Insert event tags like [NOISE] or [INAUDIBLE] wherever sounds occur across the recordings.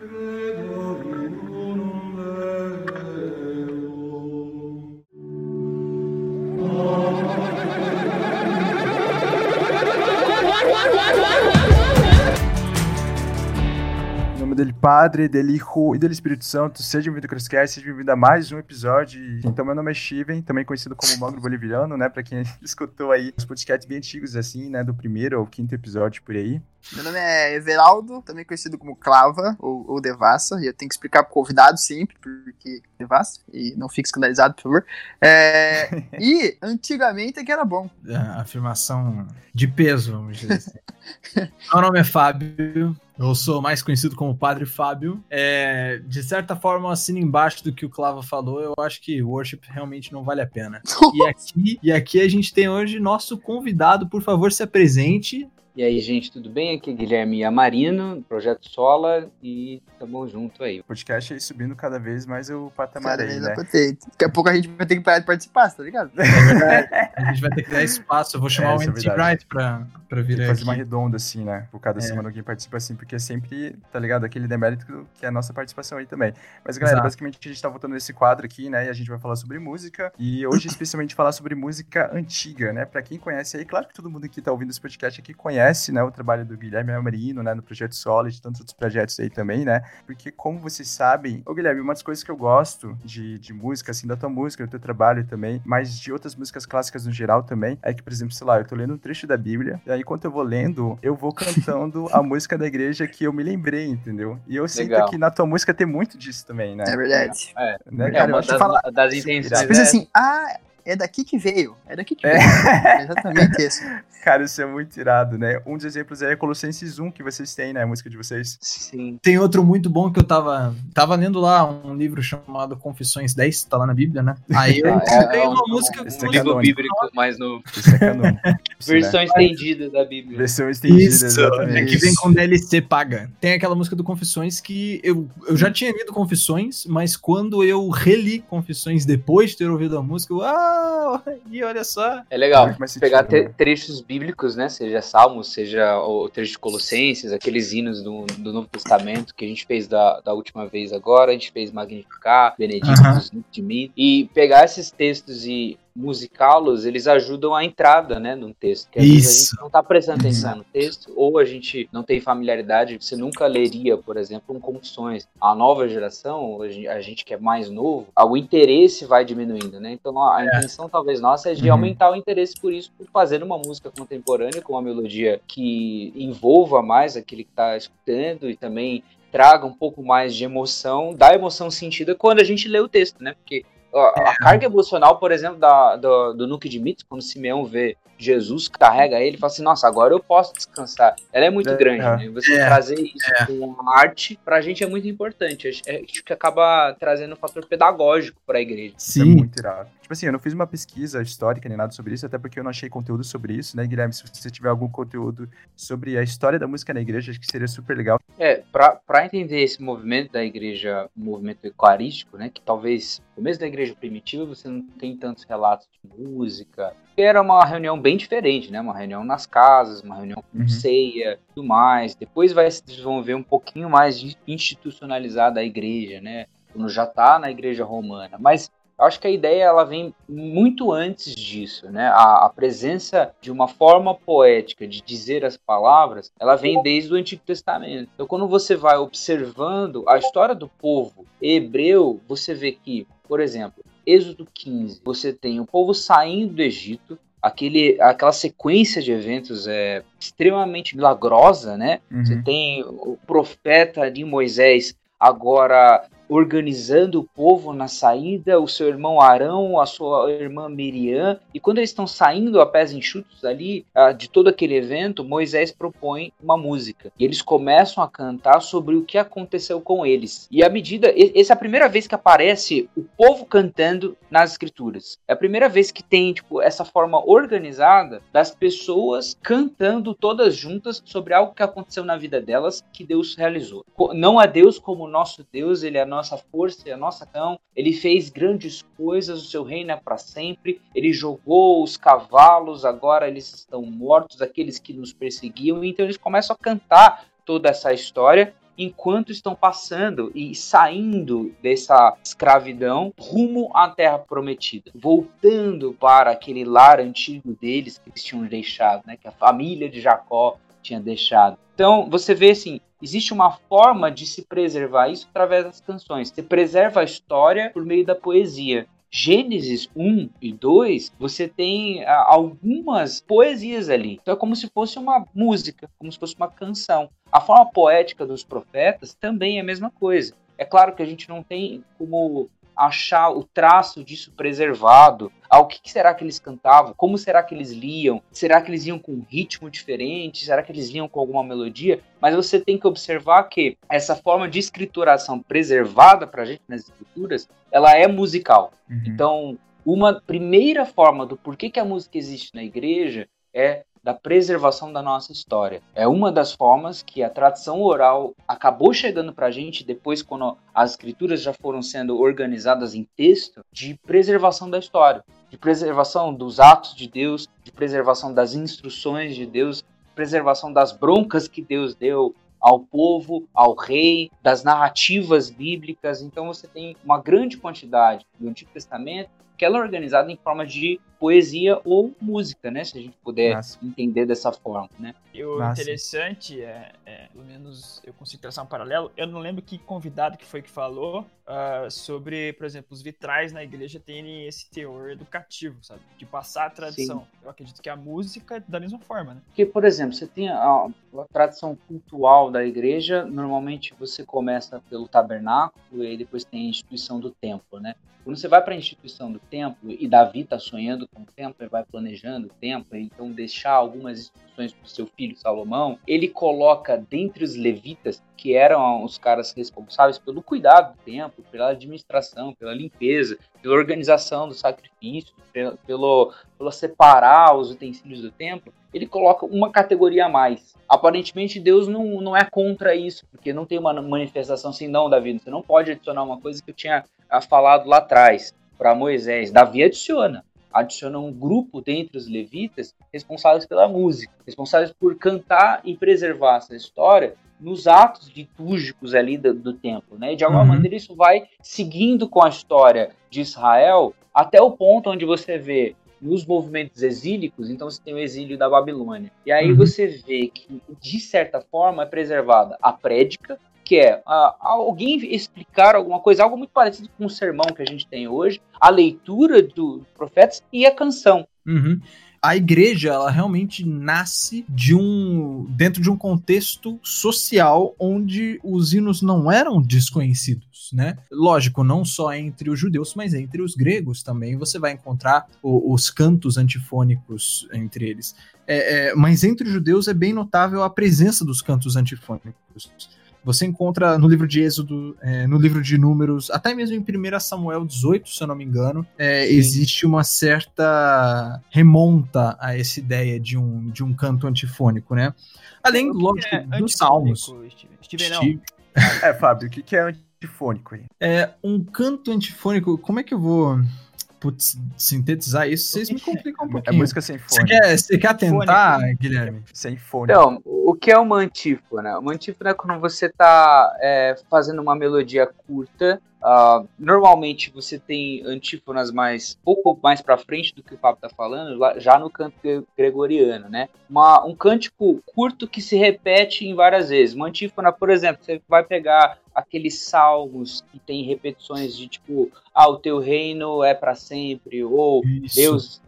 nome Padre, dele Hijo e dele Espírito Santo. Seja bem-vindo ao Crosscast, seja bem-vindo a mais um episódio. Então, meu nome é Steven, também conhecido como Magro Boliviano, né? Pra quem [LAUGHS] escutou aí os podcasts bem antigos, assim, né? Do primeiro ao quinto episódio por aí. Meu nome é Everaldo, também conhecido como Clava ou, ou Devassa, e eu tenho que explicar pro convidado sempre, porque Devassa, e não fique escandalizado, por favor. É, [LAUGHS] e antigamente é que era bom. É, afirmação de peso, vamos dizer assim. Meu nome é Fábio, eu sou mais conhecido como Padre Fábio. É, de certa forma, assino embaixo do que o Clava falou. Eu acho que worship realmente não vale a pena. E aqui, e aqui a gente tem hoje nosso convidado. Por favor, se apresente. E aí, gente, tudo bem? Aqui é Guilherme Amarino, Projeto Sola, e tamo junto aí. O podcast aí subindo cada vez mais o patamar Cara, aí, né? Daqui a pouco a gente vai ter que parar de participar, tá ligado? [LAUGHS] A gente vai ter que dar espaço. Eu vou chamar É, o isso é. Bright pra, pra vir aqui. fazer uma redonda, assim, né? Por cada É. semana alguém participa assim, porque é sempre, tá ligado? Aquele demérito que é a nossa participação aí também. Mas, galera, Exato. basicamente a gente tá voltando nesse quadro aqui, né? E a gente vai falar sobre música. E hoje, [LAUGHS] especialmente, falar sobre música antiga, né? Pra quem conhece aí, claro que todo mundo que tá ouvindo esse podcast aqui conhece, né? O trabalho do Guilherme Amarino, né? No Projeto Solid, tantos outros projetos aí também, né? Porque, como vocês sabem, ô Guilherme, uma das coisas que eu gosto de, de música, assim, da tua música, do teu trabalho também, mas de outras músicas clássicas no geral também, é que, por exemplo, sei lá, eu tô lendo um trecho da Bíblia, e aí enquanto eu vou lendo, eu vou cantando a [LAUGHS] música da igreja que eu me lembrei, entendeu? E eu sinto Legal. que na tua música tem muito disso também, né? É verdade. É, Né, é cara? Uma das, fala- das intenções. Você pensa é- assim, ah, é daqui que veio. É daqui que É. veio. É exatamente [LAUGHS] isso. Cara, isso é muito irado, né? Um dos exemplos aí é Colossenses 1 que vocês têm, né? A música de vocês. Sim. Tem outro muito bom que eu tava, tava lendo lá, um livro chamado Confissões 10, tá lá na Bíblia, né? Aí eu encontrei é um- uma música Esse Um é livro bíblico mais novo. Isso é canônico. [LAUGHS] Né? Versão estendida da Bíblia. Versão estendida, Isso, exatamente. é que vem com DLC paga. Tem aquela música do Confissões que eu, eu já tinha lido Confissões, mas quando eu reli Confissões depois de ter ouvido a música, eu, ah, [LAUGHS] e olha só. É legal mais pegar te- né? trechos bíblicos, né? Seja Salmos, seja o trecho de Colossenses, aqueles hinos do, do Novo Testamento que a gente fez da, da última vez agora, a gente fez Magnificar, Benedictus Aham. de mim. E pegar esses textos e musicá-los, eles ajudam a entrada, né, num texto. Que vezes a Isso. gente não tá prestando atenção no texto, ou a gente não tem familiaridade, você nunca leria, por exemplo, um Confissões. A nova geração, a gen- a gente que é mais novo, a- o interesse vai diminuindo, né? Então a a intenção talvez nossa é de Uhum. aumentar o interesse por isso, por fazer uma música contemporânea com uma melodia que envolva mais aquele que tá escutando e também traga um pouco mais de emoção, dá emoção sentida quando a gente lê o texto, né? Porque a carga emocional, por exemplo, da, do, do Nuke de Mitos, quando Simeão vê Jesus, carrega ele e fala assim, nossa, agora eu posso descansar. Ela é muito É, grande, é. né? Você É, trazer isso com a arte, pra gente é muito importante. Acho, é, acho que acaba trazendo um fator pedagógico pra igreja. Isso é muito irado. Tipo assim, eu não fiz uma pesquisa histórica nem nada sobre isso, até porque eu não achei conteúdo sobre isso, né, Guilherme? Se você tiver algum conteúdo sobre a história da música na igreja, acho que seria super legal. É, pra, pra entender esse movimento da igreja, um movimento eucarístico, né, que talvez no começo da igreja primitiva você não tem tantos relatos de música, era uma reunião bem diferente, né, uma reunião nas casas, uma reunião com Uhum. ceia, tudo mais, depois vai se desenvolver um pouquinho mais de institucionalizada a igreja, né, quando já tá na igreja romana, mas acho que a ideia ela vem muito antes disso, né? A, a presença de uma forma poética de dizer as palavras, ela vem desde o Antigo Testamento. Então, quando você vai observando a história do povo hebreu, você vê que, por exemplo, Êxodo 15, você tem o povo saindo do Egito, aquele, aquela sequência de eventos é extremamente milagrosa, né? Você Uhum. tem o profeta de Moisés agora organizando o povo na saída, o seu irmão Arão, a sua irmã Miriam, e quando eles estão saindo a pés enxutos ali ah, de todo aquele evento, Moisés propõe uma música e eles começam a cantar sobre o que aconteceu com eles. E à medida, essa é a primeira vez que aparece o povo cantando nas escrituras. É a primeira vez que tem tipo essa forma organizada das pessoas cantando todas juntas sobre algo que aconteceu na vida delas que Deus realizou. Não a Deus como nosso Deus, ele é nossa força e a nossa cão. Ele fez grandes coisas, o seu reino é para sempre. Ele jogou os cavalos, agora eles estão mortos, aqueles que nos perseguiam. Então eles começam a cantar toda essa história enquanto estão passando e saindo dessa escravidão rumo à terra prometida, voltando para aquele lar antigo deles que eles tinham deixado, né, que a família de Jacó tinha deixado. Então, você vê assim, existe uma forma de se preservar isso através das canções. Você preserva a história por meio da poesia. Gênesis 1 e 2, você tem ah, algumas poesias ali. Então é como se fosse uma música, como se fosse uma canção. A forma poética dos profetas também é a mesma coisa. É claro que a gente não tem como achar o traço disso preservado. Ao que, que, será que eles cantavam? Como será que eles liam? Será que eles iam com um ritmo diferente? Será que eles liam com alguma melodia? Mas você tem que observar que essa forma de escrituração preservada para a gente nas escrituras, ela é musical. Uhum. Então, uma primeira forma do porquê que a música existe na igreja é da preservação da nossa história. É uma das formas que a tradição oral acabou chegando para a gente depois, quando as escrituras já foram sendo organizadas em texto, de preservação da história, de preservação dos atos de Deus, de preservação das instruções de Deus, preservação das broncas que Deus deu ao povo, ao rei, das narrativas bíblicas. Então você tem uma grande quantidade do Antigo Testamento que ela é organizada em forma de poesia ou música, né? Se a gente puder Nossa. entender dessa forma, né? E o Nossa. interessante é, é, pelo menos eu consigo traçar um paralelo, eu não lembro que convidado que foi que falou uh, sobre, por exemplo, os vitrais na igreja terem esse teor educativo, sabe? De passar a tradição. Sim. Eu acredito que a música é da mesma forma, né? Porque, por exemplo, você tem a, a tradição cultural da igreja, normalmente você começa pelo tabernáculo e aí depois tem a instituição do templo, né? Quando você vai para a instituição do templo, e Davi está sonhando com o templo, ele vai planejando o templo, então deixar algumas instruções para o seu filho Salomão, ele coloca dentre os levitas, que eram os caras responsáveis pelo cuidado do templo, pela administração, pela limpeza, pela organização do sacrifício, pelo, pelo, pelo separar os utensílios do templo, ele coloca uma categoria a mais. Aparentemente, Deus não, não é contra isso, porque não tem uma manifestação assim, não, Davi, você não pode adicionar uma coisa que eu tinha falado lá atrás para Moisés. Davi adiciona. Adiciona um grupo dentre os levitas responsáveis pela música, responsáveis por cantar e preservar essa história nos atos litúrgicos ali do, do templo, né? De alguma uhum. maneira isso vai seguindo com a história de Israel até o ponto onde você vê nos movimentos exílicos, então você tem o exílio da Babilônia. E aí uhum. você vê que, de certa forma, é preservada a prédica, que é uh, alguém explicar alguma coisa, algo muito parecido com o sermão que a gente tem hoje, a leitura dos profetas e a canção. Uhum a igreja ela realmente nasce de um dentro de um contexto social onde os hinos não eram desconhecidos, né? Lógico, não só entre os judeus, mas entre os gregos também você vai encontrar o, os cantos antifônicos entre eles. É, é, mas entre os judeus é bem notável a presença dos cantos antifônicos. Você encontra no livro de Êxodo, é, no livro de Números, até mesmo em 1 Samuel 18, se eu não me engano, é, existe uma certa remonta a essa ideia de um, de um canto antifônico, né? Além, lógico, é dos salmos. Steven, Steve... É, Fábio, o que é antifônico aí? É um canto antifônico, como é que eu vou putz, sintetizar isso, vocês me complicam um é pouquinho. É música sem fone. Você quer, você quer tentar, Guilherme? Sem fone. Então, o que é uma antífona? Uma antífona é quando você está é, fazendo uma melodia curta Uh, normalmente você tem antífonas mais pouco mais para frente do que o Fábio está falando, já no canto gregoriano, né? Uma, um cântico curto que se repete em várias vezes. Uma antífona, por exemplo, você vai pegar aqueles salmos que tem repetições de tipo, ah, o teu reino é para sempre, ou Deus,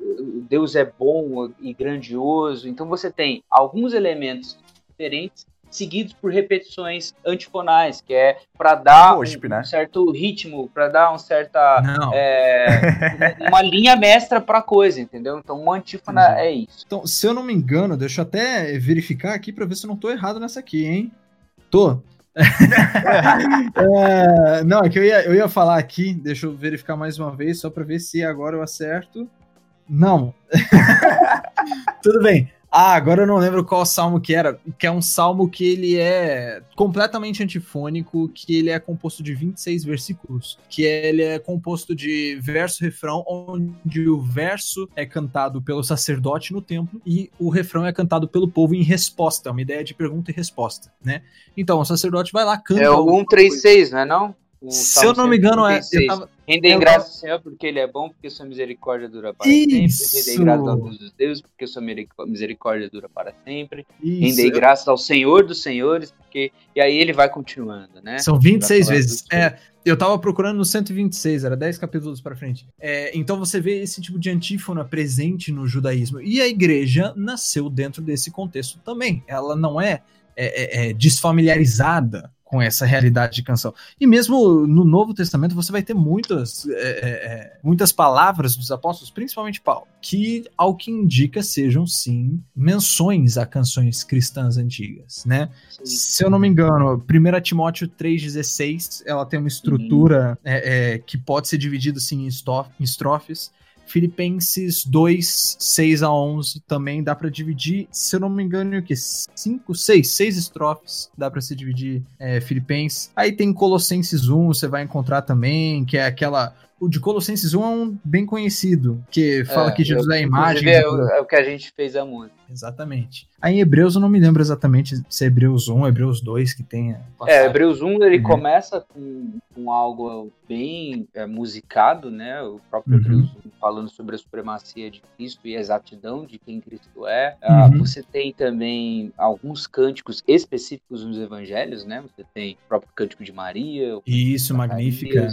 Deus é bom e grandioso. Então você tem alguns elementos diferentes seguidos por repetições antifonais, que é para dar um, né? certo ritmo, para dar um certa é, [LAUGHS] uma linha mestra para coisa, entendeu? Então uma antífona é isso. Então, se eu não me engano, deixa eu até verificar aqui para ver se eu não tô errado nessa aqui, hein? Tô. [LAUGHS] é, não, é que eu ia, eu ia falar aqui, deixa eu verificar mais uma vez, só para ver se agora eu acerto. Não. [LAUGHS] Tudo bem. Ah, agora eu não lembro qual salmo que era, que é um salmo que ele é completamente antifônico, que ele é composto de 26 versículos, que ele é composto de verso refrão, onde o verso é cantado pelo sacerdote no templo e o refrão é cantado pelo povo em resposta, uma ideia de pergunta e resposta, né? Então, o sacerdote vai lá, canta... É o 136, não é não? O Se eu não me engano, é... Eu tava... Rendei eu graças ao Senhor porque Ele é bom, porque sua misericórdia dura para Isso. sempre. Rendei graças ao Deus dos deuses porque sua misericórdia dura para sempre. Isso. Rendei graças ao Senhor dos senhores porque... E aí ele vai continuando, né? São 26 Vai falar vezes. É, eu tava procurando no 126, era 10 capítulos pra frente. É, então você vê esse tipo de antífona presente no judaísmo. E a igreja nasceu dentro desse contexto também. Ela não é, é- é- é desfamiliarizada com essa realidade de canção. E mesmo no Novo Testamento você vai ter muitas, é, é, é, muitas palavras dos apóstolos, principalmente Paulo, que ao que indica sejam sim menções a canções cristãs antigas, né? Se eu não me engano, 1 Timóteo 3,16, ela tem uma estrutura é, é, que pode ser dividida assim, em, estof- em estrofes. Filipenses 2, 6 a 11 também dá pra dividir, se eu não me engano, o que? 5, 6, 6 estrofes dá pra se dividir é, Filipenses. Aí tem Colossenses 1, você vai encontrar também, que é aquela. O de Colossenses 1 é um bem conhecido, que fala É, que Jesus eu- é a imagem. É, o, é o que a gente fez a música. Exatamente. Aí em Hebreus eu não me lembro exatamente se é Hebreus 1, Hebreus 2 que tenha. É, Hebreus 1 ele Uhum. começa com, com algo bem é, musicado, né? O próprio Uhum. Hebreus 1 falando sobre a supremacia de Cristo e a exatidão de quem Cristo é. Ah, Uhum. você tem também alguns cânticos específicos nos evangelhos, né? Você tem o próprio cântico de Maria, o Isso, magnífica.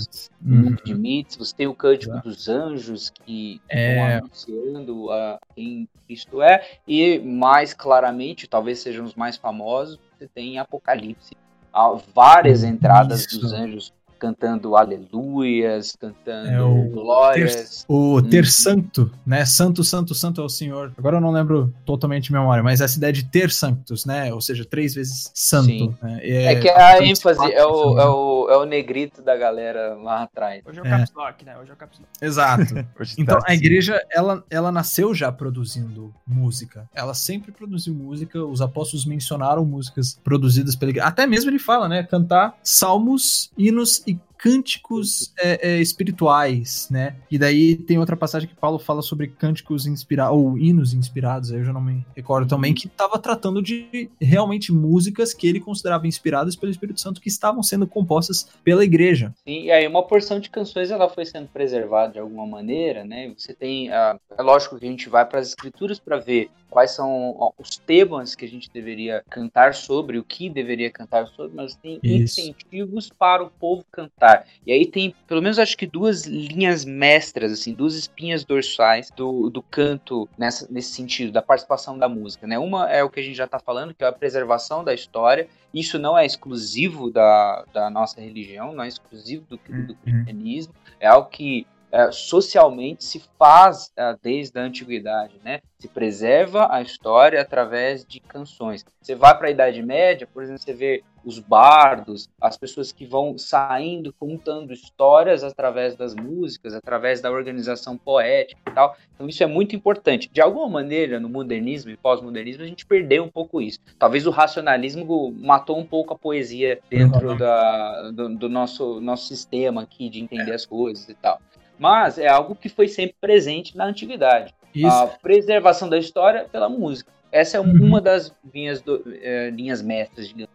Uhum. De Mites, você tem o cântico Exato. dos anjos que É. vão anunciando a quem Cristo é, e mais claramente, talvez sejam os mais famosos, você tem Apocalipse. Há várias entradas Isso. dos anjos cantando aleluias, cantando É o glórias. O ter Uhum. santo, né? Santo, santo, santo é o Senhor. Agora eu não lembro totalmente de memória, mas essa ideia de ter santos, né? Ou seja, três vezes santo. Sim. Né? É, que a ênfase 4, é o, é, engano. o, é o negrito da galera lá atrás. Hoje é o É. Caps Lock, né? Hoje é o Caps Lock. Exato. [LAUGHS] Hoje Então, tá a assim. igreja, ela, ela nasceu já produzindo música. Ela sempre produziu música. Os apóstolos mencionaram músicas produzidas pela igreja. Até mesmo ele fala, né? Cantar salmos, hinos e cânticos é, é, espirituais, né? E daí tem outra passagem que Paulo fala sobre cânticos inspirados, ou hinos inspirados, aí eu já não me recordo também, que estava tratando de realmente músicas que ele considerava inspiradas pelo Espírito Santo, que estavam sendo compostas pela igreja. Sim, e aí uma porção de canções ela foi sendo preservada de alguma maneira, né? Você tem, ah, é lógico que a gente vai para as escrituras para ver quais são os temas que a gente deveria cantar sobre, o que deveria cantar sobre, mas tem Isso. incentivos para o povo cantar. E aí tem, pelo menos acho que duas linhas mestras, assim, duas espinhas dorsais do, do canto nessa, nesse sentido, da participação da música, né? Uma é o que a gente já está falando, que é a preservação da história. Isso não é exclusivo da, da nossa religião, não é exclusivo do, do Uhum. cristianismo, é algo que é, socialmente se faz é, desde a antiguidade, né? Se preserva a história através de canções. Você vai para a Idade Média, por exemplo, você vê os bardos, as pessoas que vão saindo contando histórias através das músicas, através da organização poética e tal. Então isso é muito importante. De alguma maneira, no modernismo e pós-modernismo, a gente perdeu um pouco isso. Talvez o racionalismo matou um pouco a poesia dentro Uhum. da, do, do nosso, nosso sistema aqui de entender as coisas e tal. Mas é algo que foi sempre presente na antiguidade. Isso. A preservação da história pela música. Essa é Uhum. uma das linhas, do, eh, linhas mestras, digamos.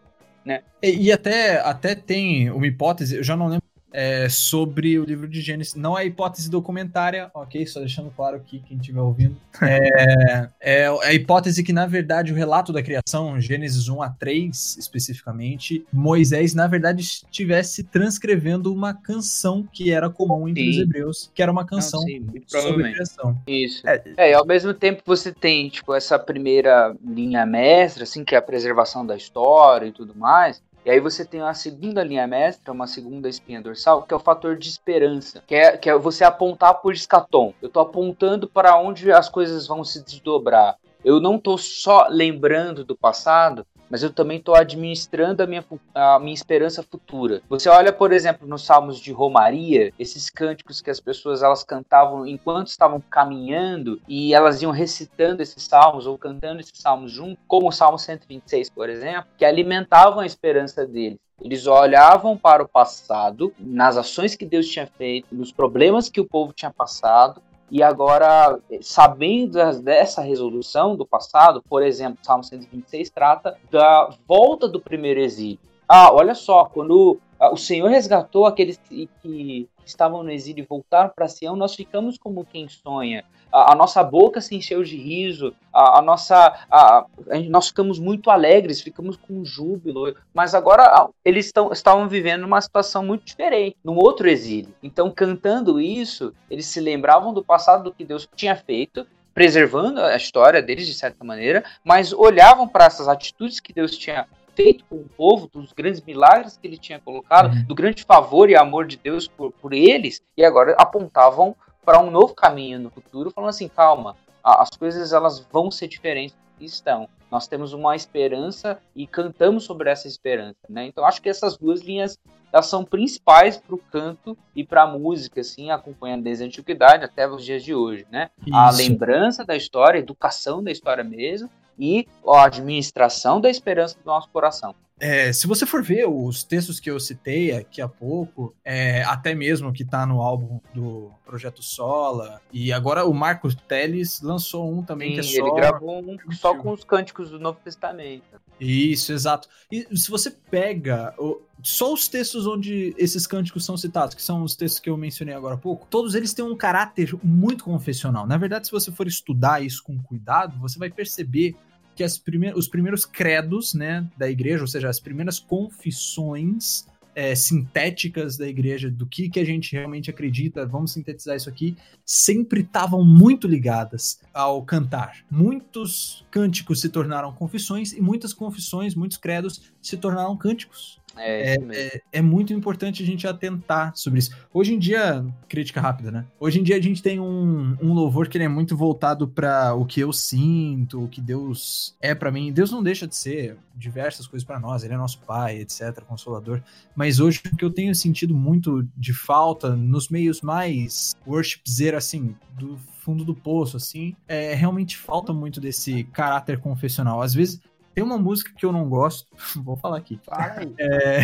E, e até, até tem uma hipótese, eu já não lembro, é, sobre o livro de Gênesis. Não é hipótese documentária, ok? Só deixando claro aqui, quem estiver ouvindo. É, é a hipótese que, na verdade, o relato da criação, Gênesis 1 a 3 especificamente, Moisés, na verdade, estivesse transcrevendo uma canção que era comum entre Sim. os hebreus, que era uma canção Não, sim, muito sobre a criação. Isso. É, É, e ao mesmo tempo você tem, tipo, essa primeira linha mestra, assim, que é a preservação da história e tudo mais. E aí você tem a segunda linha mestra, uma segunda espinha dorsal, que é o fator de esperança, que é, que é você apontar por escatom. Eu tô apontando para onde as coisas vão se desdobrar. Eu não tô só lembrando do passado, mas eu também estou administrando a minha, a minha esperança futura. Você olha, por exemplo, nos salmos de Romaria, esses cânticos que as pessoas elas cantavam enquanto estavam caminhando e elas iam recitando esses salmos ou cantando esses salmos junto, como o Salmo 126, por exemplo, que alimentavam a esperança deles. Eles olhavam para o passado, nas ações que Deus tinha feito, nos problemas que o povo tinha passado, e agora, sabendo dessa resolução do passado, por exemplo, Salmo 126 trata da volta do primeiro exílio. Ah, olha só, quando o Senhor resgatou aqueles que estavam no exílio e voltaram para Sião, nós ficamos como quem sonha a, a nossa boca se encheu de riso, a, a nossa, a, nós ficamos muito alegres, ficamos com júbilo, mas agora eles estão, estavam vivendo uma situação muito diferente, num outro exílio. Então, cantando isso, eles se lembravam do passado, do que Deus tinha feito, preservando a história deles de certa maneira, mas olhavam para essas atitudes que Deus tinha feito com o povo, dos grandes milagres que ele tinha colocado, uhum. do grande favor e amor de Deus por, por eles, e agora apontavam para um novo caminho no futuro, falando assim, calma, as coisas elas vão ser diferentes do que estão. Nós temos uma esperança e cantamos sobre essa esperança, né? Então acho que essas duas linhas elas são principais para o canto e para a música, assim, acompanhando desde a antiguidade até os dias de hoje, né? Isso. A lembrança da história, a educação da história mesmo e a administração da esperança do nosso coração. É, se você for ver os textos que eu citei aqui há pouco, é, até mesmo que tá no álbum do Projeto Sola, e agora o Marcos Teles lançou um também Sim, que é só... ele gravou um só com os cânticos do Novo Testamento. Isso, exato. E se você pega o, só os textos onde esses cânticos são citados, que são os textos que eu mencionei agora há pouco, todos eles têm um caráter muito confessional. Na verdade, se você for estudar isso com cuidado, você vai perceber que as prime os primeiros credos né, da igreja, ou seja, as primeiras confissões é, sintéticas da igreja, do que, que a gente realmente acredita, vamos sintetizar isso aqui, sempre estavam muito ligadas ao cantar. Muitos cânticos se tornaram confissões e muitas confissões, muitos credos se tornaram cânticos. É, é, é, é, muito importante a gente atentar sobre isso. Hoje em dia, crítica rápida, né? Hoje em dia a gente tem um, um louvor que ele é muito voltado para o que eu sinto, o que Deus é para mim. Deus não deixa de ser diversas coisas para nós, ele é nosso pai, etc, consolador. Mas hoje o que eu tenho sentido muito de falta nos meios mais worshipzer assim, do fundo do poço assim, é realmente falta muito desse caráter confessional. Às vezes tem uma música que eu não gosto, [LAUGHS] vou falar aqui. Fala aí. É...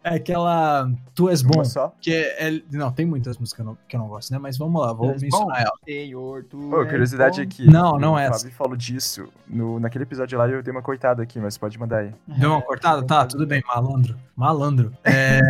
[LAUGHS] é aquela Tu És Bom. Que é, é, Não, tem muitas músicas que eu, não, que eu não gosto, né? Mas vamos lá, vou mencionar ela. Senhor, tu Pô, curiosidade aqui. Não, não é essa. O Fábio falou disso. No, naquele episódio lá eu dei uma cortada aqui, mas pode mandar aí. Deu uma cortada? Tá, tudo bem, malandro. Malandro. É...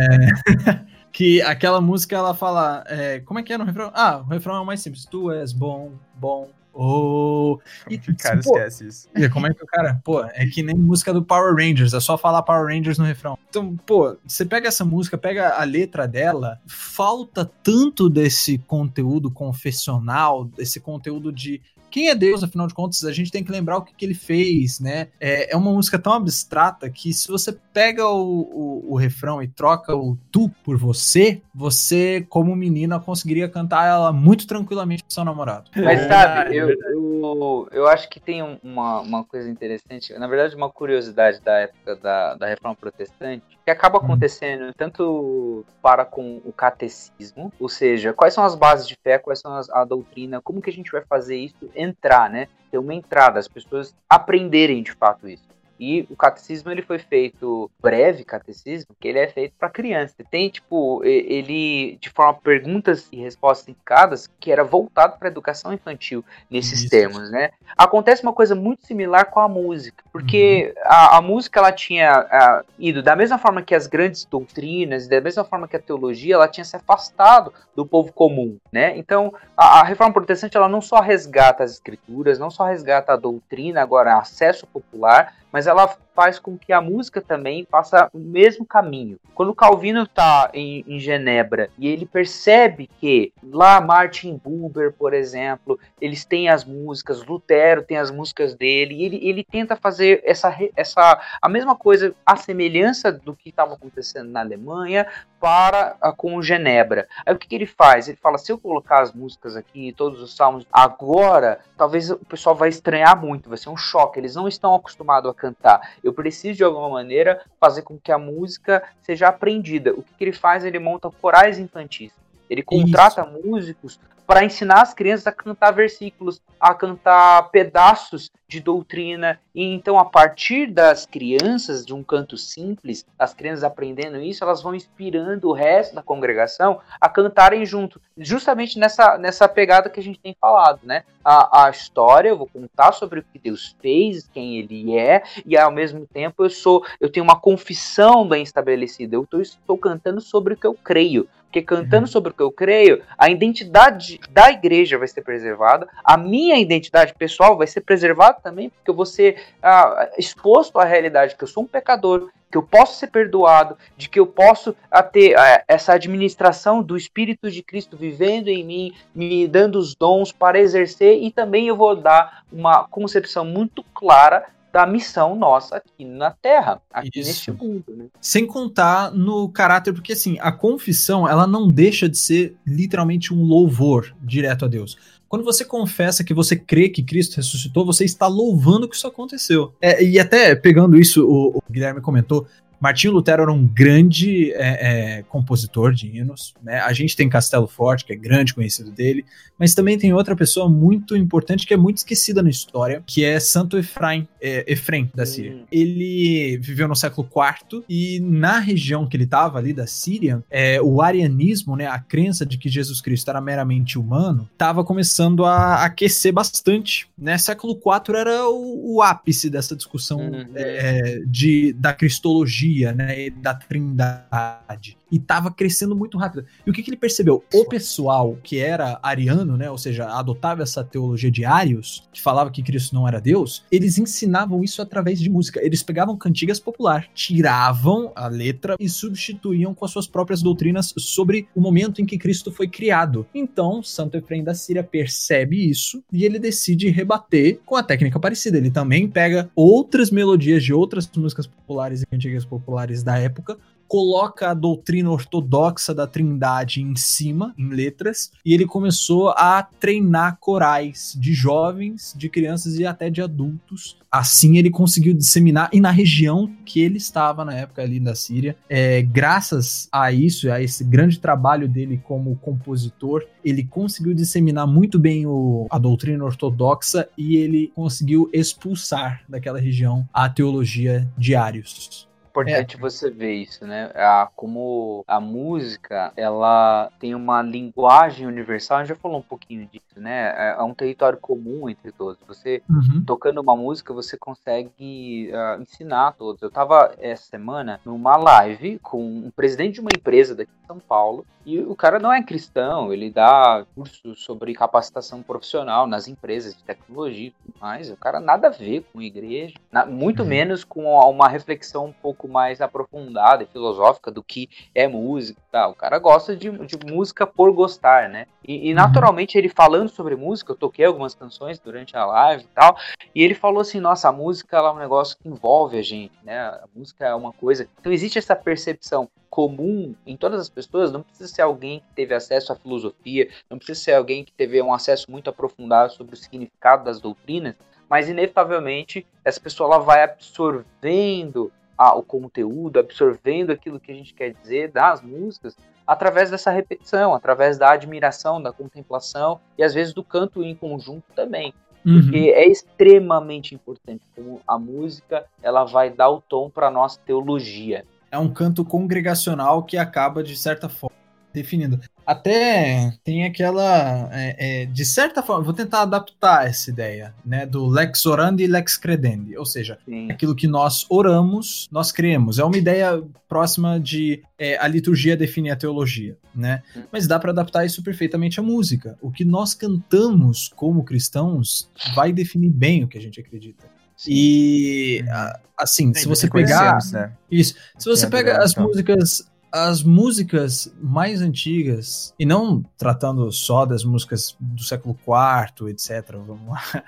[LAUGHS] que aquela música ela fala. É... Como é que é no refrão? Ah, o refrão é o mais simples. Tu és bom, bom, Oh, e, que o cara pô, esquece isso? Como é que o cara, pô, é que nem música do Power Rangers, é só falar Power Rangers no refrão. Então, pô, você pega essa música, pega a letra dela, falta tanto desse conteúdo confessional, desse conteúdo de quem é Deus, afinal de contas, a gente tem que lembrar o que, que ele fez, né? É, é uma música tão abstrata que se você pega o, o, o, refrão e troca o tu por você, você, como menina, conseguiria cantar ela muito tranquilamente pro seu namorado. Mas sabe, eu, eu, eu acho que tem uma, uma coisa interessante, na verdade, uma curiosidade da época da, da reforma protestante, que acaba hum. acontecendo tanto para com o catecismo, ou seja, quais são as bases de fé, quais são as, a doutrina, como que a gente vai fazer isso entrar, né? Ter uma entrada, as pessoas aprenderem de fato isso. E o catecismo ele foi feito breve catecismo, que ele é feito para criança. Tem tipo ele de forma perguntas e respostas indicadas que era voltado para educação infantil nesses Isso. termos, né? Acontece uma coisa muito similar com a música, porque uhum. a, a, música ela tinha a, ido da mesma forma que as grandes doutrinas, da mesma forma que a teologia, ela tinha se afastado do povo comum, né? Então a, a reforma protestante ela não só resgata as escrituras, não só resgata a doutrina, agora acesso popular mas ela faz com que a música também faça o mesmo caminho. Quando Calvino está em, em, Genebra e ele percebe que lá Martin Buber, por exemplo, eles têm as músicas, Lutero tem as músicas dele, e ele, ele tenta fazer essa, essa a mesma coisa, a semelhança do que estava acontecendo na Alemanha para a, com Genebra. Aí o que, que ele faz? Ele fala: se eu colocar as músicas aqui, todos os salmos, agora, talvez o pessoal vai estranhar muito, vai ser um choque. Eles não estão acostumados a cantar. Eu preciso, de alguma maneira, fazer com que a música seja aprendida. O que, que ele faz? Ele monta corais infantis. Ele contrata Isso. músicos para ensinar as crianças a cantar versículos, a cantar pedaços de doutrina. E então, a partir das crianças, de um canto simples, as crianças aprendendo isso, elas vão inspirando o resto da congregação a cantarem junto. Justamente nessa, nessa pegada que a gente tem falado, né? A, a história, eu vou contar sobre o que Deus fez, quem Ele é, e ao mesmo tempo eu sou, eu tenho uma confissão bem estabelecida. Eu estou cantando sobre o que eu creio. Porque cantando sobre o que eu creio, a identidade da igreja vai ser preservada, a minha identidade pessoal vai ser preservada também, porque eu vou ser ah, exposto à realidade que eu sou um pecador, que eu posso ser perdoado, de que eu posso ah, ter ah, essa administração do Espírito de Cristo vivendo em mim, me dando os dons para exercer, e também eu vou dar uma concepção muito clara da missão nossa aqui na Terra, aqui Isso. neste mundo. Né? Sem contar no caráter, porque assim, a confissão, ela não deixa de ser literalmente um louvor direto a Deus. Quando você confessa que você crê que Cristo ressuscitou, você está louvando que isso aconteceu. É, e até pegando isso, o, o Guilherme comentou, Martinho Lutero era um grande é, é, compositor de hinos. Né? A gente tem Castelo Forte, que é grande conhecido dele, mas também tem outra pessoa muito importante que é muito esquecida na história, que é Santo Efraim, é, Efrem da Síria. Hum. Ele viveu no século IV e na região que ele estava ali da Síria, é, o arianismo, né, a crença de que Jesus Cristo era meramente humano, estava começando a aquecer bastante. Né? Século IV era o, o ápice dessa discussão uhum. É, de, da cristologia né, da trindade. E estava crescendo muito rápido. E o que, que, ele percebeu? O pessoal que era ariano, né, ou seja, adotava essa teologia de Arius, que falava que Cristo não era Deus, eles ensinavam isso através de música. Eles pegavam cantigas popular, tiravam a letra e substituíam com as suas próprias doutrinas sobre o momento em que Cristo foi criado. Então, Santo Efraim da Síria percebe isso e ele decide rebater com a técnica parecida. Ele também pega outras melodias de outras músicas populares e cantigas populares populares da época, coloca a doutrina ortodoxa da Trindade em cima, em letras, e ele começou a treinar corais de jovens, de crianças e até de adultos. Assim ele conseguiu disseminar, e na região que ele estava na época ali da Síria, é, graças a isso, a esse grande trabalho dele como compositor, ele conseguiu disseminar muito bem o, a doutrina ortodoxa e ele conseguiu expulsar daquela região a teologia de Arius importante é. você ver isso, né? A, como a música, ela tem uma linguagem universal, a gente já falou um pouquinho disso, né? É, é um território comum entre todos. Você, uhum. tocando uma música, você consegue uh, ensinar a todos. Eu tava essa semana numa live com um presidente de uma empresa daqui de São Paulo, e o cara não é cristão, ele dá cursos sobre capacitação profissional nas empresas de tecnologia e tudo mais. O cara nada a ver com igreja, muito uhum. menos com uma reflexão um pouco pouco mais aprofundada e filosófica do que é música tá? O cara gosta de, de música por gostar, né? E, e, uhum. naturalmente ele falando sobre música, eu toquei algumas canções durante a live e tal, e ele falou assim, nossa, a música é um negócio que envolve a gente, né? A música é uma coisa... Então existe essa percepção comum em todas as pessoas, não precisa ser alguém que teve acesso à filosofia, não precisa ser alguém que teve um acesso muito aprofundado sobre o significado das doutrinas, mas inevitavelmente essa pessoa ela vai absorvendo a, o conteúdo, absorvendo aquilo que a gente quer dizer das músicas através dessa repetição, através da admiração, da contemplação e às vezes do canto em conjunto também. Uhum. Porque é extremamente importante como a música ela vai dar o tom para nossa teologia. É um canto congregacional que acaba de certa forma definindo. Até tem aquela. É, é, de certa forma, vou tentar adaptar essa ideia, né? Do lex orandi e lex credendi. Ou seja, Sim. aquilo que nós oramos, nós cremos. É uma ideia próxima de é, a liturgia definir a teologia, né? Hum. Mas dá para adaptar isso perfeitamente à música. O que nós cantamos como cristãos vai definir bem o que a gente acredita. E a- assim, se Sim, você Que pegar né? isso, se você pega as então. músicas as músicas mais antigas, e não tratando só das músicas do século IV, etc. Vamos lá. [LAUGHS]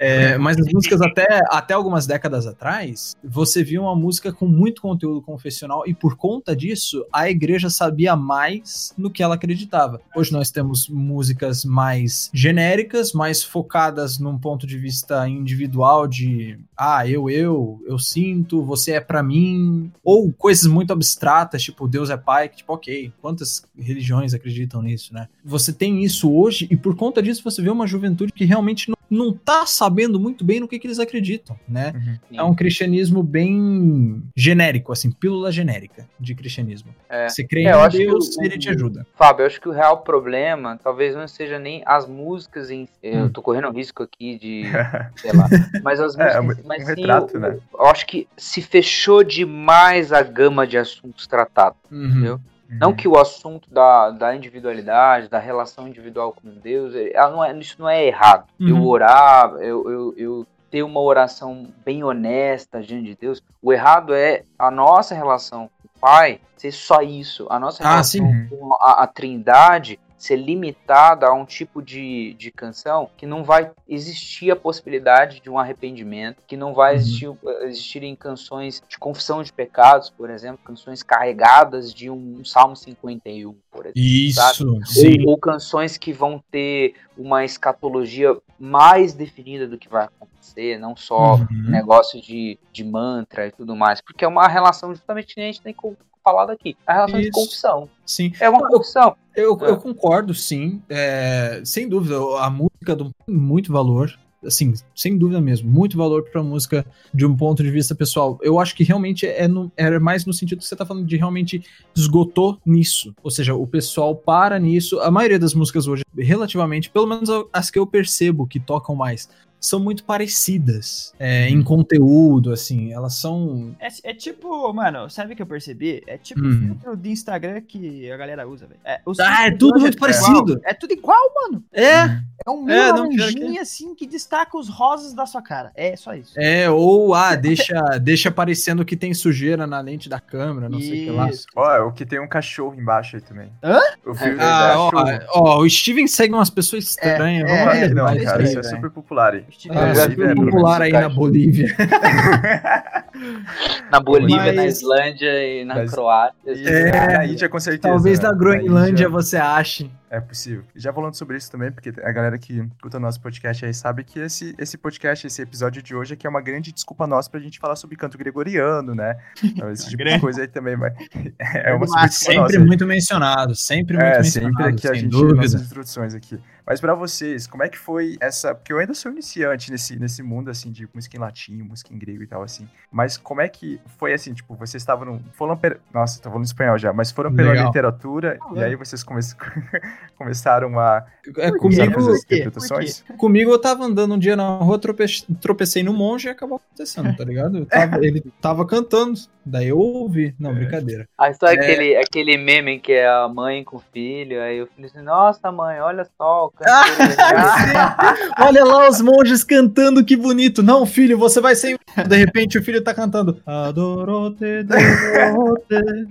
É, mas as músicas até, até algumas décadas atrás, você via uma música com muito conteúdo confessional, e por conta disso, a igreja sabia mais no que ela acreditava. Hoje nós temos músicas mais genéricas, mais focadas num ponto de vista individual de ah, eu, eu, eu sinto, você é pra mim, ou coisas muito abstratas, tipo Deus é pai, que tipo, ok, quantas religiões acreditam nisso, né? Você tem isso hoje e por conta disso você vê uma juventude que realmente não, não tá sabendo muito bem no que, que eles acreditam, né? Uhum. É um cristianismo bem genérico, assim, pílula genérica de cristianismo. É. Você crê É, eu em Deus, o- ele te ajuda. Fábio, eu acho que o real problema talvez não seja nem as músicas em Eu Hum. tô correndo risco aqui de. [LAUGHS] sei lá. Mas as É, músicas. um- mas um sim retrato, o- né? Eu acho que se fechou demais a gama de assuntos tratados. Uhum. Entendeu? Não que o assunto da, da individualidade, da relação individual com Deus, ela não é, isso não é errado. Eu Uhum. orar, eu, eu, eu ter uma oração bem honesta diante de Deus. O errado é a nossa relação com o Pai ser só isso. A nossa Ah, relação sim. com a, a Trindade ser limitada a um tipo de, de canção que não vai existir a possibilidade de um arrependimento, que não vai Uhum. existir, existirem canções de confissão de pecados, por exemplo, canções carregadas de um Salmo 51, por exemplo. Isso, sim. Ou, ou canções que vão ter uma escatologia mais definida do que vai acontecer, não só Uhum. negócio de, de mantra e tudo mais, porque é uma relação justamente que a gente tem co- falado aqui, a relação de Isso. confissão. Sim. É uma confissão. Eu, É. eu concordo, sim. É, sem dúvida, a música tem muito valor. Assim, sem dúvida mesmo, muito valor pra música de um ponto de vista pessoal. Eu acho que realmente é, no, é mais no sentido que você tá falando de realmente esgotou nisso. Ou seja, o pessoal para nisso. A maioria das músicas hoje, relativamente, pelo menos as que eu percebo que tocam mais, são muito parecidas é, em conteúdo, assim. Elas são. É, é tipo, mano, sabe o que eu percebi? É tipo Hum. o filtro de Instagram que a galera usa, velho. É, Ah, é tudo muito igual. parecido. É tudo igual, mano. É, É um É, que laranjinha assim que destaca os rosas da sua cara. É só isso. É, ou ah, deixa, deixa parecendo que tem sujeira na lente da câmera, não sei o que lá. Isso. Ó, o que tem um cachorro embaixo aí também. Hã? O filme Ah, do ó, ó, o Steven segue umas pessoas estranhas. É, vamos é, não, isso cara, aí, isso é super popular aí. Ah, É, super popular aí na. Bolívia. [LAUGHS] [LAUGHS] Na Bolívia, na Mas- Islândia e na Mas- Croácia. É, na Índia com certeza. Talvez né? na Groenlândia Índia você ache. É possível. Já falando sobre isso também, porque a galera que escuta nosso podcast aí sabe que esse, esse podcast, esse episódio de hoje aqui é uma grande desculpa nossa pra gente falar sobre canto gregoriano, né? [LAUGHS] Então, esse tipo de Grande. coisa aí também vai. [LAUGHS] É uma Mas super desculpa nossa. Sempre muito mencionado, sempre muito É, mencionado, sempre aqui a sem gente dúvida. nossas introduções aqui. Mas pra vocês, como é que foi essa. Porque eu ainda sou iniciante nesse, nesse mundo, assim, de música em latim, música em grego e tal, assim. Mas como é que foi assim, tipo, vocês estavam no. Foram per... Nossa, tô falando espanhol já, mas foram pela Legal. literatura Ah, e é. aí vocês come... [LAUGHS] começaram a É, comigo, as interpretações? comigo eu tava andando um dia na rua, trope- tropecei no monge e acabou acontecendo, tá ligado? Eu tava- [LAUGHS] ele tava cantando, daí eu ouvi. Não, É. brincadeira. Aí só É. aquele, aquele meme que é a mãe com o filho, aí o filho assim, nossa mãe, olha só [LAUGHS] Olha lá os monges cantando, que bonito. Não, filho, você vai ser. De repente o filho tá cantando. Adorote, adorote.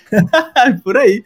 [LAUGHS] Por aí.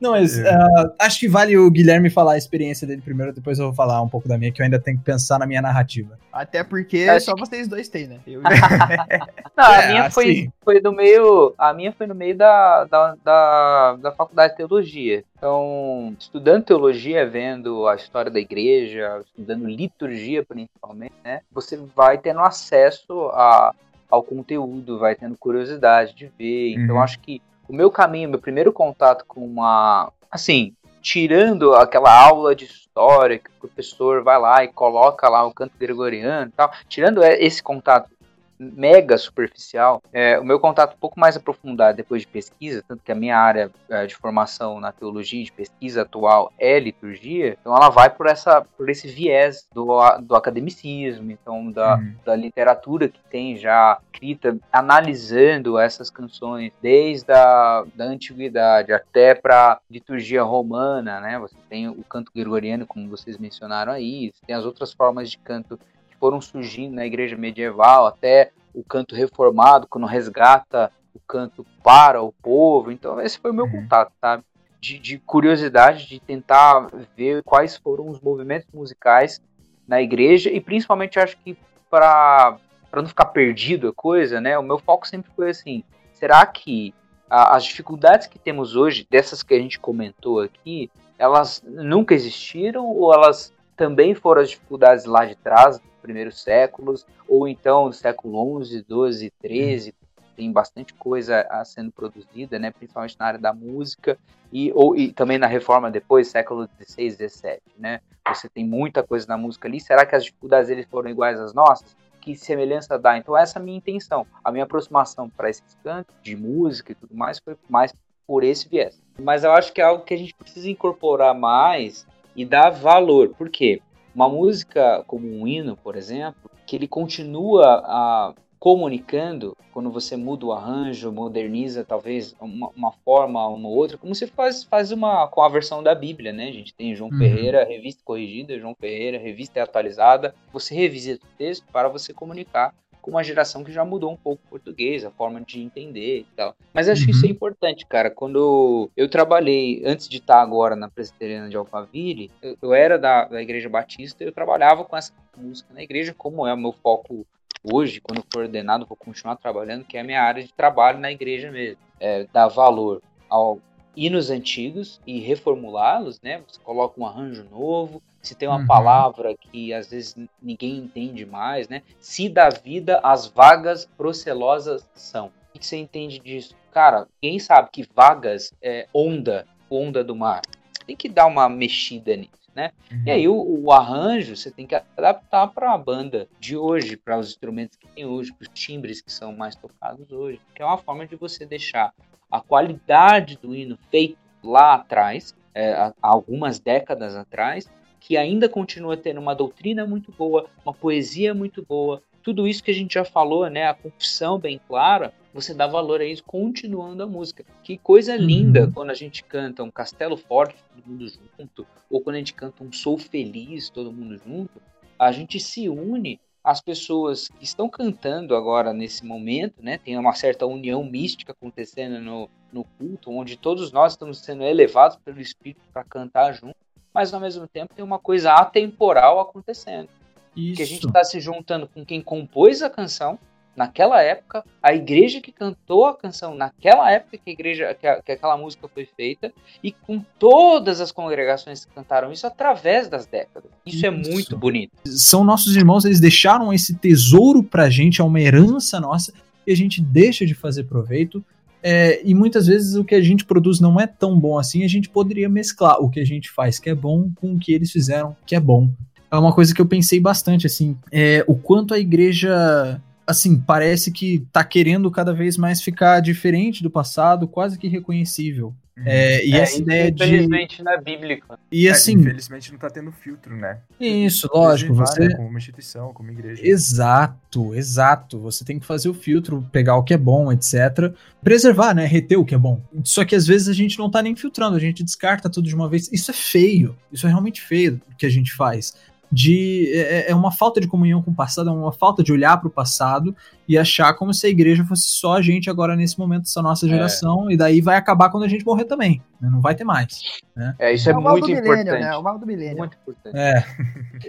Não, mas É. ah, acho que vale o Guilherme falar a experiência dele primeiro, depois eu vou falar um pouco da minha, que eu ainda tenho que pensar na minha narrativa. Até porque Acho só vocês dois têm, né? Eu, [LAUGHS] Não, a É, minha foi, assim. foi no meio. A minha foi no meio da, da, da, da faculdade de teologia. Então, estudando teologia, vendo a história da igreja, estudando liturgia principalmente, né? Você vai tendo acesso a, ao conteúdo, vai tendo curiosidade de ver. Então, Uhum. acho que o meu caminho, meu primeiro contato com uma. Assim, tirando aquela aula de história que o professor vai lá e coloca lá o canto gregoriano e tal, tirando é, esse contato mega superficial, é, o meu contato um pouco mais aprofundado depois de pesquisa, tanto que a minha área é, de formação na teologia de pesquisa atual é liturgia, então ela vai por essa por esse viés do, do academicismo, então da, Uhum. da literatura que tem já escrita analisando essas canções desde a da antiguidade até para liturgia romana, né? Você tem o canto gregoriano, como vocês mencionaram aí, tem as outras formas de canto foram surgindo na igreja medieval, até o canto reformado, quando resgata o canto para o povo. Então, esse foi o meu uhum. contato, sabe? De, de, curiosidade, de tentar ver quais foram os movimentos musicais na igreja e principalmente acho que para não ficar perdido a coisa, né? O meu foco sempre foi assim: será que a, as dificuldades que temos hoje, dessas que a gente comentou aqui, elas nunca existiram ou elas também foram as dificuldades lá de trás, primeiros séculos, ou então do século XI, XII, XIII, tem bastante coisa a sendo produzida, né, principalmente na área da música e, ou, e também na reforma depois, século XVI, XVII, né, você tem muita coisa na música ali, será que as dificuldades eles foram iguais às nossas? Que semelhança dá? Então essa é a minha intenção, a minha aproximação para esses cantos de música e tudo mais foi mais por esse viés. Mas eu acho que é algo que a gente precisa incorporar mais e dar valor, por quê? Uma música como um hino, por exemplo, que ele continua a comunicando, quando você muda o arranjo, moderniza talvez uma, uma forma ou uma outra, como você faz, faz uma com a versão da Bíblia, né? A gente tem João uhum. Ferreira, revista corrigida, João Ferreira, revista atualizada. Você revisita o texto para você comunicar com uma geração que já mudou um pouco o português, a forma de entender e tal. Mas acho uhum. que isso é uhum. importante, cara. Quando eu trabalhei, antes de estar agora na Presbiteriana de Alphaville, eu, eu era da, da Igreja Batista e eu trabalhava com essa música na igreja, como é o meu foco hoje, quando for ordenado, vou continuar trabalhando, que é a minha área de trabalho na igreja mesmo. É, dar valor ao hinos antigos e reformulá-los, né? Você coloca um arranjo novo, se tem uma uhum. palavra que às vezes ninguém entende mais, né? Se dá vida as vagas procelosas são. O que você entende disso? Cara, ninguém sabe que vagas é onda, onda do mar. Tem que dar uma mexida nisso né? Uhum. E aí o, o, arranjo você tem que adaptar para a banda de hoje, para os instrumentos que tem hoje, para os timbres que são mais tocados hoje, que é uma forma de você deixar a qualidade do hino feito lá atrás, é, algumas décadas atrás, que ainda continua tendo uma doutrina muito boa, uma poesia muito boa, tudo isso que a gente já falou, né, a confissão bem clara, você dá valor a isso continuando a música. Que coisa uhum. linda quando a gente canta um Castelo Forte, todo mundo junto, ou quando a gente canta um Sou Feliz, todo mundo junto, a gente se une às pessoas que estão cantando agora nesse momento, né? Tem uma certa união mística acontecendo no, no culto, onde todos nós estamos sendo elevados pelo Espírito para cantar junto, mas ao mesmo tempo tem uma coisa atemporal acontecendo. Isso. Que a gente está se juntando com quem compôs a canção, naquela época, a igreja que cantou a canção naquela época que a igreja que, a, que, aquela música foi feita e com todas as congregações que cantaram isso através das décadas. Isso, isso. é muito bonito. São nossos irmãos, eles deixaram esse tesouro pra gente, é uma herança nossa e a gente deixa de fazer proveito. É, e muitas vezes o que a gente produz não é tão bom assim, a gente poderia mesclar o que a gente faz que é bom com o que eles fizeram que é bom. É uma coisa que eu pensei bastante, assim, é, o quanto a igreja assim, parece que tá querendo cada vez mais ficar diferente do passado, quase que reconhecível. Uhum. É, e é, essa ideia de. Infelizmente não é bíblica. E é, assim. infelizmente não tá tendo filtro, né? Isso, lógico. Você... Né, como uma instituição, como igreja. Exato, exato. Você tem que fazer o filtro, pegar o que é bom, etc. Preservar, né? Reter o que é bom. Só que às vezes a gente não tá nem filtrando, a gente descarta tudo de uma vez. Isso é feio. Isso é realmente feio o que a gente faz de é, é, é, uma falta de comunhão com o passado, é uma falta de olhar para o passado e achar como se a igreja fosse só a gente agora nesse momento dessa nossa é. geração é. e daí vai acabar quando a gente morrer também, né? não vai ter mais. Né? É isso é, é muito importante. Milênio, né? O mal do milênio. Muito importante. É,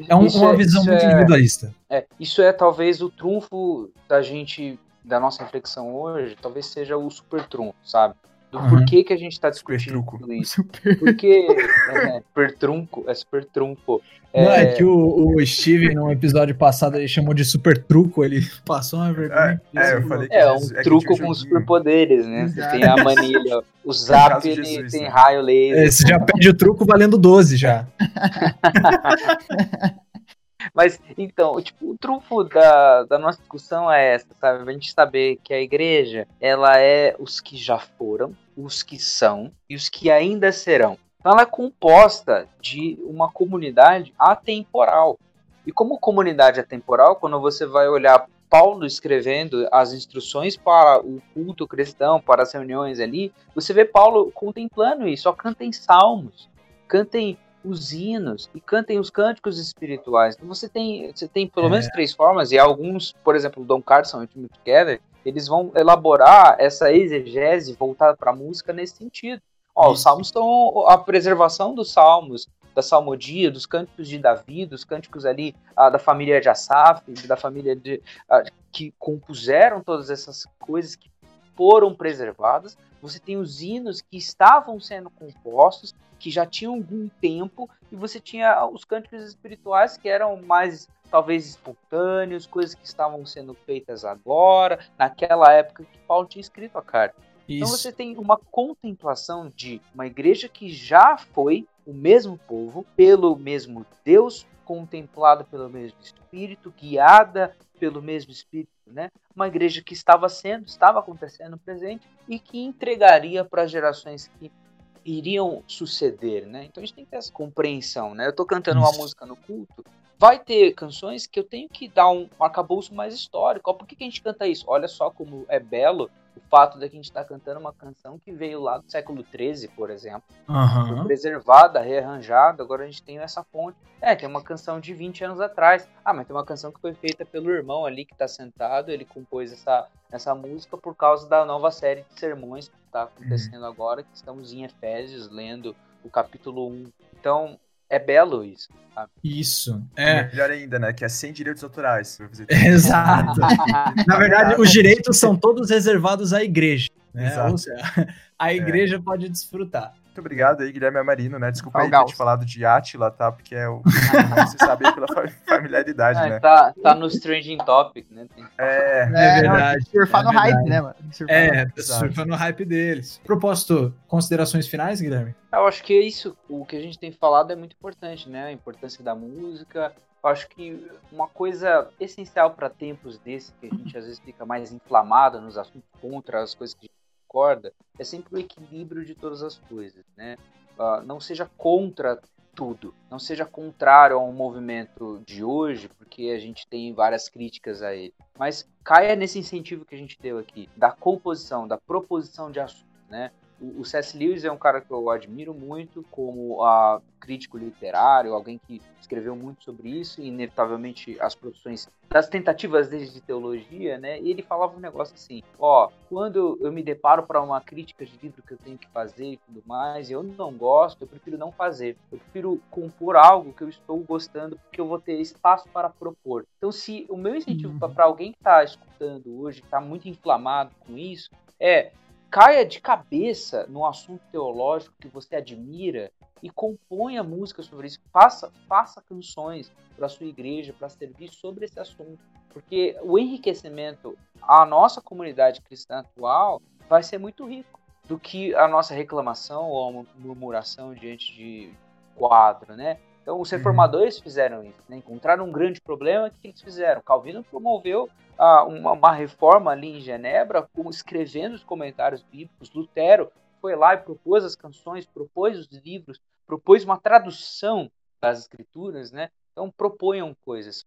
é um, uma visão muito individualista. É, isso é talvez o trunfo da gente da nossa reflexão hoje, talvez seja o super trunfo, sabe? Do uhum. porquê que a gente está discutindo tudo isso. Super. Porque é, super trunco, é super trunfo. É... Não, é que o, o Steve, no episódio passado, ele chamou de super truco, ele [LAUGHS] passou uma vergonha. É, é eu falei que é um é truco com superpoderes, né? Você tem a manilha, o [LAUGHS] zap ele Jesus, tem né? raio laser. É, você já pede o truco valendo 12 já. [LAUGHS] Mas, então, tipo, o trunfo da, da nossa discussão é essa, sabe? A gente saber que a igreja, ela é os que já foram, os que são e os que ainda serão. Então, ela é composta de uma comunidade atemporal. E como comunidade atemporal, quando você vai olhar Paulo escrevendo as instruções para o culto cristão, para as reuniões ali, você vê Paulo contemplando isso, ó, cantem salmos, cantem os hinos e cantem os cânticos espirituais. Então você tem, você tem pelo é. menos três formas, e alguns, por exemplo, Don Carson e o Timothy Keller, eles vão elaborar essa exegese voltada para a música nesse sentido. Ó, os salmos são a preservação dos salmos, da salmodia, dos cânticos de Davi, dos cânticos ali ah, da família de Asaf, da família de, ah, que compuseram todas essas coisas que foram preservadas. Você tem os hinos que estavam sendo compostos, que já tinham algum tempo, e você tinha os cânticos espirituais que eram mais talvez espontâneos, coisas que estavam sendo feitas agora, naquela época que Paulo tinha escrito a carta. Então Isso. Então você tem uma contemplação de uma igreja que já foi o mesmo povo, pelo mesmo Deus, contemplada pelo mesmo Espírito, guiada pelo mesmo Espírito, né? Uma igreja que estava sendo, estava acontecendo no presente e que entregaria para as gerações que iriam suceder, né? Então a gente tem que ter essa compreensão, né? Eu estou cantando uma música no culto, vai ter canções que eu tenho que dar um arcabouço mais histórico. Por que, que a gente canta isso? Olha só como é belo o fato de que a gente estar tá cantando uma canção que veio lá do século XIII, por exemplo. Uhum. Preservada, rearranjada, agora a gente tem essa fonte. É, tem uma canção de 20 anos atrás. Ah, mas tem uma canção que foi feita pelo irmão ali que está sentado, ele compôs essa, essa música por causa da nova série de sermões que está acontecendo uhum. agora, que estamos em Efésios, lendo o capítulo 1. Então, é belo isso. Sabe? Isso. É. Melhor ainda, né? Que é sem direitos autorais. [LAUGHS] Exato. Na verdade, os direitos são todos reservados à igreja. Né? Exato. Ou seja, [LAUGHS] a é. igreja é. pode desfrutar. Muito obrigado aí, Guilherme Amarino, né? Desculpa aí ter te falado de Atila, tá? Porque é o. você sabe pela [LAUGHS] familiaridade, é, né? Tá, tá no Stranging Topic, né? É, é, é verdade. Surfar é no verdade. hype, né, mano? Surfar é, surfar no hype deles. Propósito, considerações finais, Guilherme? Eu acho que é isso. O que a gente tem falado é muito importante, né? A importância da música. Eu acho que uma coisa essencial para tempos desses, que a gente às vezes fica mais inflamado nos assuntos contra as coisas que a gente concorda, é sempre o equilíbrio de todas as coisas, né? Uh, não seja contra tudo, não seja contrário ao movimento de hoje, porque a gente tem várias críticas a ele, mas caia nesse incentivo que a gente deu aqui, da composição, da proposição de assuntos, né? O, C.S. Lewis é um cara que eu admiro muito como a crítico literário, alguém que escreveu muito sobre isso, e inevitavelmente as produções das tentativas dele de teologia, né? E ele falava um negócio assim: ó, quando eu me deparo para uma crítica de livro que eu tenho que fazer e tudo mais, e eu não gosto, eu prefiro não fazer. Eu prefiro compor algo que eu estou gostando, porque eu vou ter espaço para propor. Então, se o meu incentivo uhum. para alguém que está escutando hoje, está muito inflamado com isso, é caia de cabeça no assunto teológico que você admira e componha música sobre isso. Faça, faça canções para sua igreja, para servir sobre esse assunto. Porque o enriquecimento à nossa comunidade cristã atual vai ser muito rico do que a nossa reclamação ou a murmuração diante de quadro, né? Então, os uhum. reformadores uhum. fizeram isso, né? encontraram um grande problema, o que eles fizeram? Calvino promoveu ah, uma, uma, reforma ali em Genebra, com, escrevendo os comentários bíblicos. Lutero foi lá e propôs as canções, propôs os livros, propôs uma tradução das escrituras, né? Então, proponham coisas,